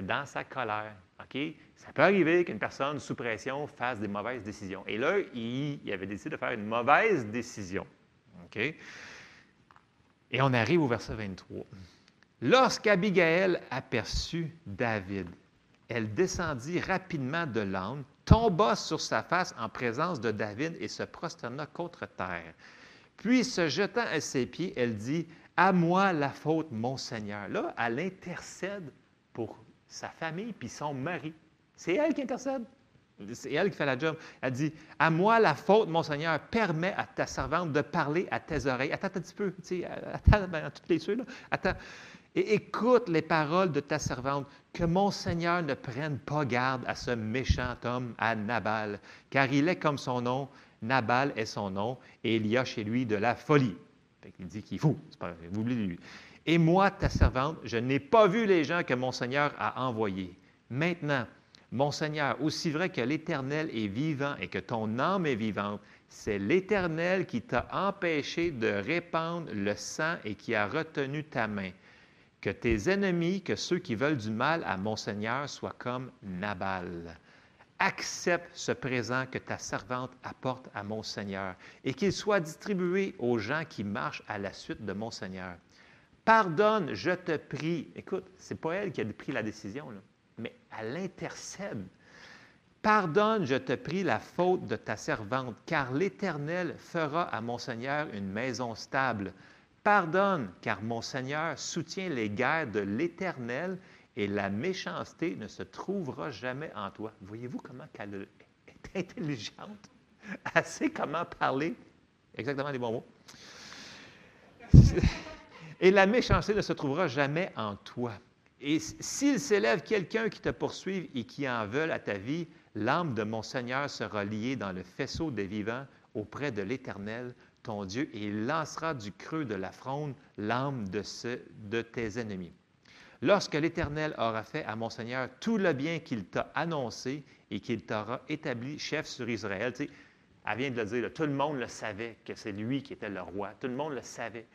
Dans sa colère. OK? Ça peut arriver qu'une personne sous pression fasse des mauvaises décisions. Et là, il, avait décidé de faire une mauvaise décision. OK? Et on arrive au verset 23. Lorsqu'Abigail aperçut David, elle descendit rapidement de l'âne, tomba sur sa face en présence de David et se prosterna contre terre. Puis, se jetant à ses pieds, elle dit À moi la faute, mon Seigneur. Là, elle intercède pour sa famille puis son mari. C'est elle qui intercède. C'est elle qui fait la job. Elle dit À moi la faute, mon Seigneur, permet à ta servante de parler à tes oreilles. Attends un petit peu, tu attends, ben, toutes les là. Attends. Et écoute les paroles de ta servante, que mon Seigneur ne prenne pas garde à ce méchant homme, à Nabal, car il est comme son nom, Nabal est son nom, et il y a chez lui de la folie. il dit qu'il est fou, pas, lui. Et moi, ta servante, je n'ai pas vu les gens que mon Seigneur a envoyés. Maintenant, mon Seigneur, aussi vrai que l'Éternel est vivant et que ton âme est vivante, c'est l'Éternel qui t'a empêché de répandre le sang et qui a retenu ta main. Que tes ennemis, que ceux qui veulent du mal à mon Seigneur soient comme Nabal. Accepte ce présent que ta servante apporte à mon Seigneur et qu'il soit distribué aux gens qui marchent à la suite de mon Seigneur. Pardonne, je te prie. Écoute, ce n'est pas elle qui a pris la décision, mais elle intercède. Pardonne, je te prie, la faute de ta servante, car l'Éternel fera à mon Seigneur une maison stable. Pardonne, car mon Seigneur soutient les guerres de l'Éternel et la méchanceté ne se trouvera jamais en toi. Voyez-vous comment elle est intelligente? <laughs> Elle sait comment parler. Exactement les bons mots. Et la méchanceté ne se trouvera jamais en toi. Et s'il s'élève quelqu'un qui te poursuive et qui en veut à ta vie, l'âme de mon Seigneur sera liée dans le faisceau des vivants auprès de l'Éternel, ton Dieu, et il lancera du creux de la fronde l'âme de, de tes ennemis. Lorsque l'Éternel aura fait à mon Seigneur tout le bien qu'il t'a annoncé et qu'il t'aura établi chef sur Israël, tu sais, elle vient de le dire, tout le monde le savait que c'est lui qui était le roi, tout le monde le savait.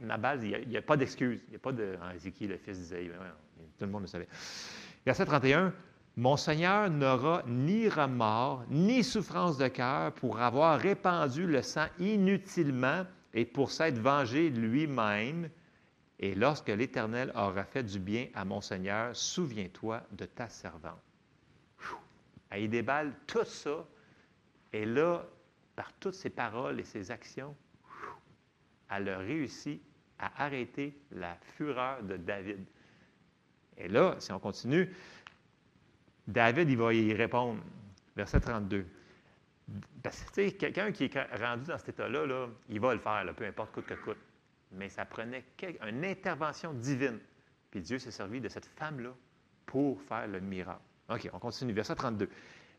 Nabal, il n'y a, pas d'excuse. Il n'y a pas de ah, le fils d'Isaïe. Tout le monde le savait. Verset 31. Mon Seigneur n'aura ni remords, ni souffrance de cœur pour avoir répandu le sang inutilement et pour s'être vengé lui-même. Et lorsque l'Éternel aura fait du bien à mon Seigneur, souviens-toi de ta servante. Il déballe tout ça. Et là, par toutes ses paroles et ses actions, elle a réussi à arrêter la fureur de David. Et là, si on continue, David, il va y répondre. Verset 32. Parce que, tu sais, quelqu'un qui est rendu dans cet état-là, là, il va le faire, peu importe coûte que coûte. Mais ça prenait une intervention divine. Puis Dieu s'est servi de cette femme-là pour faire le miracle. OK, on continue. Verset 32.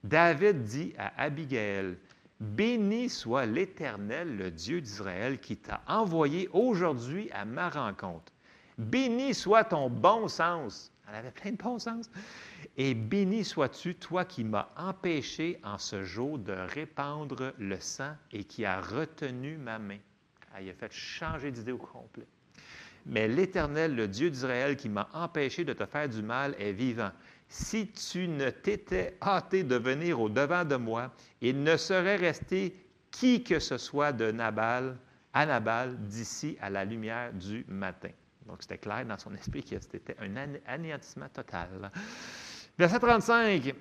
David dit à Abigail, Béni soit l'Éternel, le Dieu d'Israël, qui t'a envoyé aujourd'hui à ma rencontre. Béni soit ton bon sens. Elle avait plein de bon sens. Et béni sois-tu, toi qui m'as empêché en ce jour de répandre le sang et qui a retenu ma main. Elle a fait changer d'idée au complet. mais l'Éternel, le Dieu d'Israël, qui m'a empêché de te faire du mal, est vivant. Si tu ne t'étais hâté de venir au devant de moi, il ne serait resté qui que ce soit de Nabal, à Nabal d'ici à la lumière du matin. Donc, c'était clair dans son esprit que c'était un anéantissement total. Verset 35.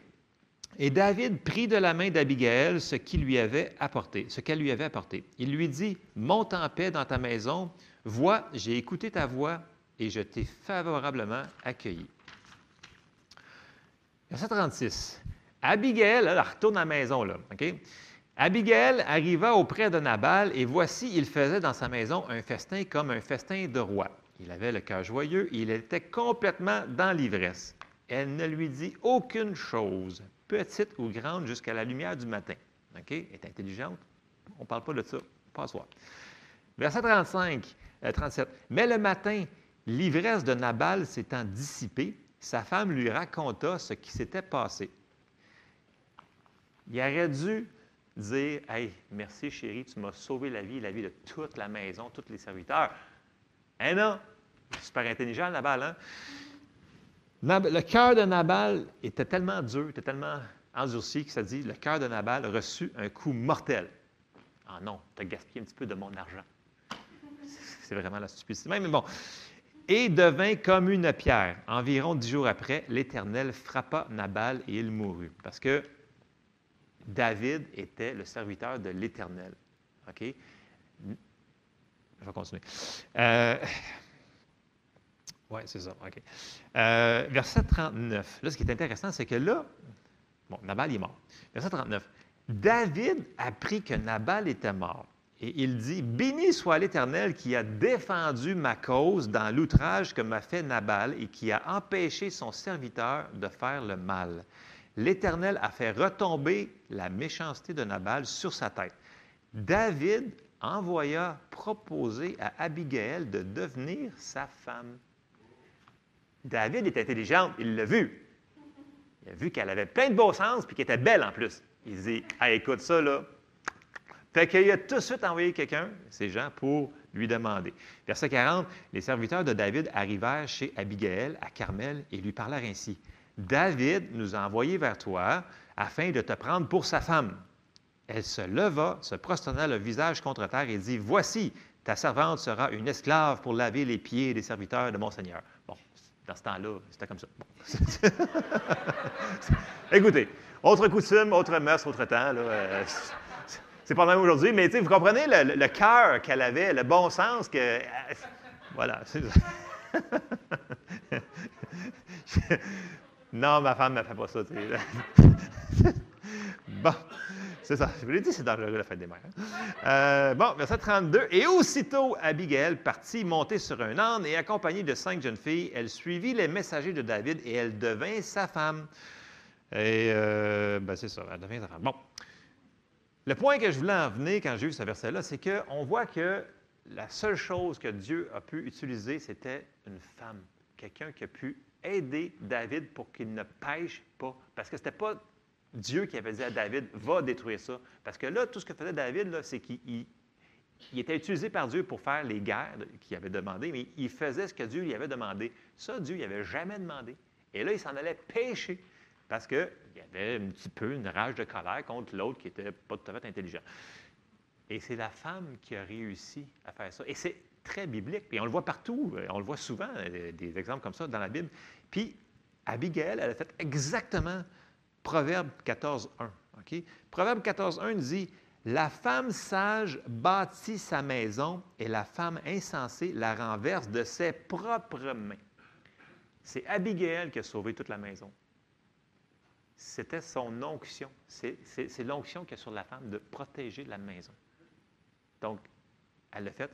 Et David prit de la main d'Abigail ce qu'il lui avait apporté, ce qu'elle lui avait apporté. Il lui dit Monte en paix dans ta maison. Vois, j'ai écouté ta voix et je t'ai favorablement accueilli. Verset 36. Abigail, retourne à la maison, là, OK? Abigail arriva auprès de Nabal et voici, il faisait dans sa maison un festin comme un festin de roi. Il avait le cœur joyeux et il était complètement dans l'ivresse. Elle ne lui dit aucune chose, petite ou grande, jusqu'à la lumière du matin. OK? Elle est intelligente. On ne parle pas de ça. Pas soir. Verset 35, 37. Euh, Mais le matin, l'ivresse de Nabal s'étant dissipée, sa femme lui raconta ce qui s'était passé. Il aurait dû dire Hey, merci chérie, tu m'as sauvé la vie, la vie de toute la maison, tous les serviteurs. Eh non, super intelligent Nabal, hein? Le cœur de Nabal était tellement dur, était tellement endurci que ça dit le cœur de Nabal reçut un coup mortel. Ah non, tu as gaspillé un petit peu de mon argent. C'est vraiment la stupidité. Mais bon. Et devint comme une pierre. Environ dix jours après, l'Éternel frappa Nabal et il mourut. Parce que David était le serviteur de l'Éternel. OK? Je vais continuer. Euh, oui, c'est ça. OK. Euh, verset 39. Là, ce qui est intéressant, c'est que là, bon, Nabal est mort. Verset 39. David apprit que Nabal était mort. Et il dit Béni soit l'Éternel qui a défendu ma cause dans l'outrage que m'a fait Nabal et qui a empêché son serviteur de faire le mal. L'Éternel a fait retomber la méchanceté de Nabal sur sa tête. David envoya proposer à Abigail de devenir sa femme. David est intelligente, il l'a vu. Il a vu qu'elle avait plein de beaux sens puis qu'elle était belle en plus. Il dit ah, écoute ça, là. Fait qu'il a tout de suite envoyé quelqu'un, ces gens, pour lui demander. Verset 40 Les serviteurs de David arrivèrent chez Abigail à Carmel et lui parlèrent ainsi David nous a envoyés vers toi afin de te prendre pour sa femme. Elle se leva, se prosterna le visage contre terre et dit Voici, ta servante sera une esclave pour laver les pieds des serviteurs de mon Seigneur. Bon, dans ce temps-là, c'était comme ça. <laughs> Écoutez, autre coutume, autre mœurs, autre temps. Là, euh, c'est pas même aujourd'hui, mais vous comprenez le, cœur qu'elle avait, le bon sens que. Voilà, c'est non, ma femme ne fait pas ça. bon. C'est ça. Je vous l'ai dit, c'est dangereux la fête des mères. Hein. Euh, bon, verset 32. Et aussitôt, Abigail partit monter sur un âne et accompagnée de cinq jeunes filles, elle suivit les messagers de David et elle devint sa femme. Et euh, ben c'est ça, elle devint sa femme. Bon. Le point que je voulais en venir quand j'ai vu ce verset-là, c'est qu'on voit que la seule chose que Dieu a pu utiliser, c'était une femme. Quelqu'un qui a pu aider David pour qu'il ne pêche pas. Parce que ce n'était pas Dieu qui avait dit à David, va détruire ça. Parce que là, tout ce que faisait David, c'est qu'il était utilisé par Dieu pour faire les guerres qu'il avait demandées, mais il faisait ce que Dieu lui avait demandé. Ça, Dieu, il n'avait jamais demandé. Et là, il s'en allait pécher parce qu'il y avait un petit peu une rage de colère contre l'autre qui n'était pas tout à fait intelligent. Et c'est la femme qui a réussi à faire ça. Et c'est très biblique. Puis on le voit partout. On le voit souvent, euh, des exemples comme ça dans la Bible. Puis Abigail, elle a fait exactement Proverbe 14, 1. Proverbe 14, 1 dit La femme sage bâtit sa maison et la femme insensée la renverse de ses propres mains. C'est Abigail qui a sauvé toute la maison. C'était son onction. C'est l'onction qu'il y a sur la femme de protéger la maison. Donc, elle l'a fait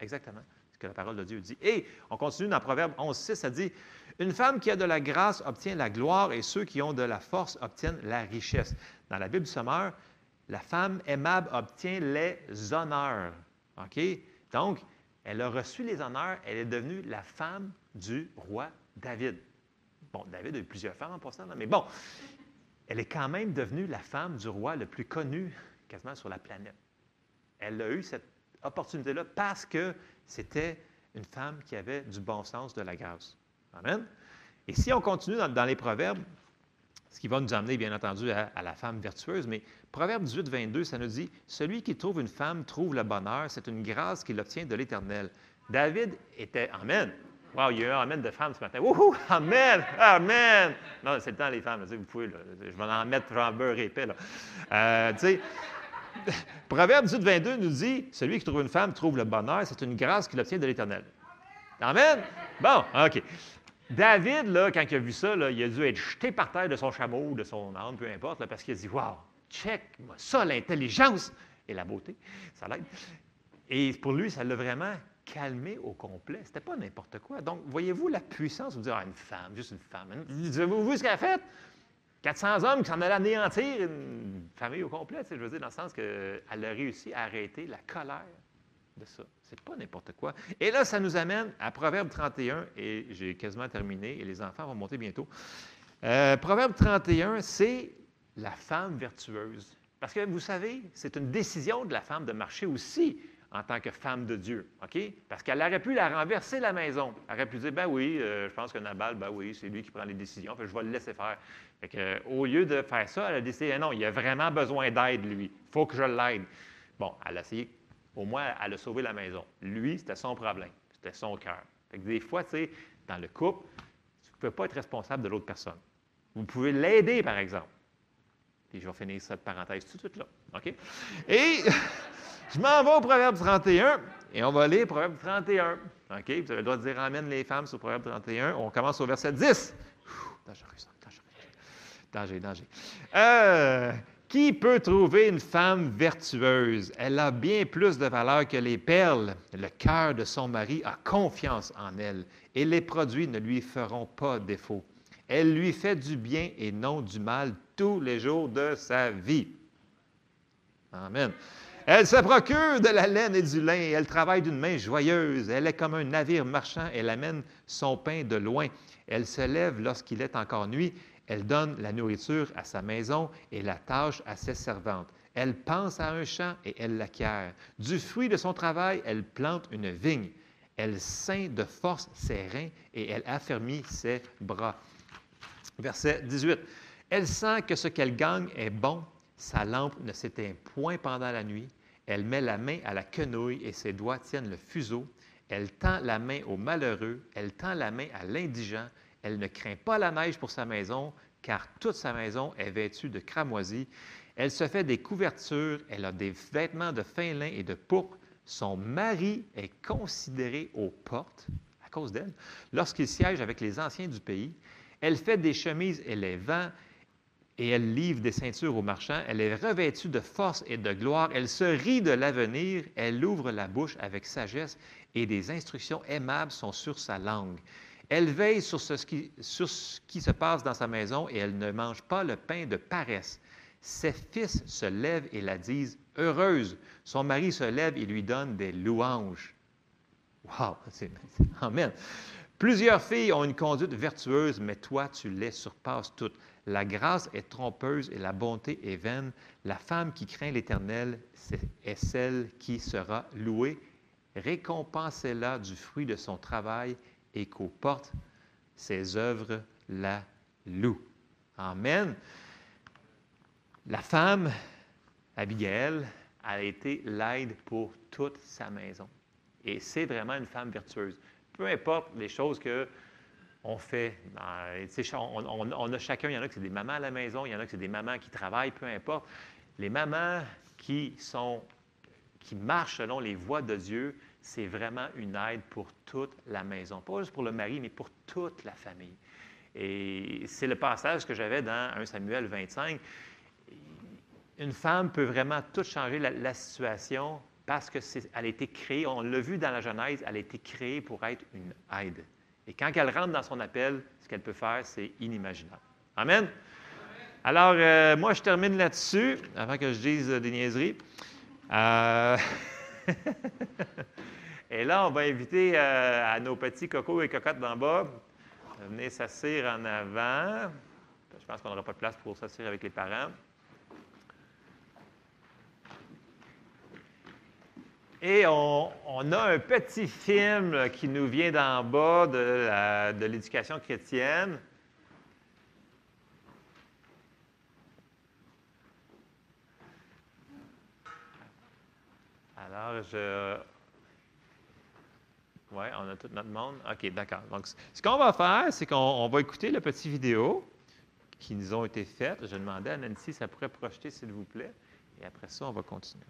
exactement ce que la parole de Dieu dit. Et on continue dans Proverbe 11, 6, ça dit une femme qui a de la grâce obtient la gloire et ceux qui ont de la force obtiennent la richesse. Dans la Bible du Sommeur, la femme aimable obtient les honneurs. OK? Donc, elle a reçu les honneurs, elle est devenue la femme du roi David. Bon, David a eu plusieurs femmes en passant, mais bon, elle est quand même devenue la femme du roi le plus connu quasiment sur la planète. Elle a eu cette opportunité-là parce que c'était une femme qui avait du bon sens, de la grâce. Amen. Et si on continue dans, les proverbes, ce qui va nous amener, bien entendu, à, à la femme vertueuse, mais Proverbe 18, 22, ça nous dit Celui qui trouve une femme trouve le bonheur, c'est une grâce qu'il obtient de l'Éternel. David était Amen. Wow, il y a eu un Amen de femmes ce matin. Wouhou! Amen! Amen! Non, c'est le temps, les femmes. vous pouvez, je vais en mettre genre beurre épais. Là. Euh, <laughs> Proverbe 18, 22 nous dit Celui qui trouve une femme trouve le bonheur, c'est une grâce qu'il obtient de l'Éternel. Amen? Bon, OK. David, là, quand il a vu ça, là, il a dû être jeté par terre de son chameau, ou de son âne, peu importe, parce qu'il a dit Wow, check, ça, l'intelligence et la beauté, ça l'aide. Et pour lui, ça l'a vraiment calmé au complet. C'était pas n'importe quoi. Donc, voyez-vous la puissance, vous dire, ah, une femme, juste une femme. Vous voyez ce qu'elle a fait? 400 hommes qui s'en allaient anéantir une famille au complet, je veux dire, dans le sens qu'elle a réussi à arrêter la colère de ça. C'est pas n'importe quoi. Et là, ça nous amène à Proverbe 31, et j'ai quasiment terminé, et les enfants vont monter bientôt. Euh, Proverbe 31, c'est la femme vertueuse. Parce que vous savez, c'est une décision de la femme de marcher aussi en tant que femme de Dieu. Parce qu'elle aurait pu la renverser la maison. Elle aurait pu dire Ben oui, euh, je pense que Nabal, ben oui, c'est lui qui prend les décisions, je vais le laisser faire. Fait au lieu de faire ça, elle a décidé eh Non, il a vraiment besoin d'aide, lui. Il faut que je l'aide. Bon, elle a essayé, au moins, elle a sauvé la maison. Lui, c'était son problème. C'était son cœur. Des fois, dans le couple, tu ne peux pas être responsable de l'autre personne. Vous pouvez l'aider, par exemple. Puis je vais finir cette parenthèse tout de suite là. OK? Et <laughs> je m'en vais au Proverbe 31 et on va lire Proverbe 31. OK? Vous avez le droit de dire Amen les femmes sur Proverbe 31. On commence au verset 10. dangereux, dangereux. Danger, danger. Euh, qui peut trouver une femme vertueuse? Elle a bien plus de valeur que les perles. Le cœur de son mari a confiance en elle et les produits ne lui feront pas défaut. Elle lui fait du bien et non du mal tous les jours de sa vie. Amen. Elle se procure de la laine et du lin, elle travaille d'une main joyeuse. Elle est comme un navire marchand, elle amène son pain de loin. Elle se lève lorsqu'il est encore nuit, elle donne la nourriture à sa maison et la tâche à ses servantes. Elle pense à un champ et elle l'acquiert. Du fruit de son travail, elle plante une vigne. Elle ceint de force ses reins et elle affermit ses bras. Verset 18. Elle sent que ce qu'elle gagne est bon. Sa lampe ne s'éteint point pendant la nuit. Elle met la main à la quenouille et ses doigts tiennent le fuseau. Elle tend la main au malheureux. Elle tend la main à l'indigent. Elle ne craint pas la neige pour sa maison, car toute sa maison est vêtue de cramoisie. Elle se fait des couvertures. Elle a des vêtements de fin lin et de pourpre. Son mari est considéré aux portes à cause d'elle lorsqu'il siège avec les anciens du pays. Elle fait des chemises et les vend et elle livre des ceintures aux marchands. Elle est revêtue de force et de gloire. Elle se rit de l'avenir. Elle ouvre la bouche avec sagesse et des instructions aimables sont sur sa langue. Elle veille sur ce, qui, se passe dans sa maison et elle ne mange pas le pain de paresse. Ses fils se lèvent et la disent heureuse. Son mari se lève et lui donne des louanges. Wow! Amen. Plusieurs filles ont une conduite vertueuse, mais toi, tu les surpasses toutes. La grâce est trompeuse et la bonté est vaine. La femme qui craint l'Éternel est celle qui sera louée. Récompensez-la du fruit de son travail et qu'aux portes ses œuvres la louent. Amen. La femme, Abigail, a été l'aide pour toute sa maison. Et c'est vraiment une femme vertueuse. Peu importe les choses que on fait. On, a chacun, il y en a qui c'est des mamans à la maison, il y en a qui c'est des mamans qui travaillent, peu importe. Les mamans qui sont qui marchent selon les voies de Dieu, c'est vraiment une aide pour toute la maison. Pas juste pour le mari, mais pour toute la famille. Et c'est le passage que j'avais dans 1 Samuel 25. Une femme peut vraiment tout changer la, situation parce qu'elle a été créée, on l'a vu dans la Genèse, elle a été créée pour être une aide. Et quand elle rentre dans son appel, ce qu'elle peut faire, c'est inimaginable. Amen? Alors, euh, moi, je termine là-dessus, avant que je dise des niaiseries. Euh, <laughs> et là, on va inviter euh, à nos petits cocos et cocottes d'en bas venir s'asseoir en avant. Je pense qu'on n'aura pas de place pour s'asseoir avec les parents. Et on, a un petit film qui nous vient d'en bas de, l'éducation chrétienne. Alors, je. Oui, on a tout notre monde. OK, d'accord. Donc, ce qu'on va faire, c'est qu'on on va écouter le petit vidéo qui nous ont été faites. Je demandais à Nancy ça pourrait projeter, s'il vous plaît. Et après ça, on va continuer.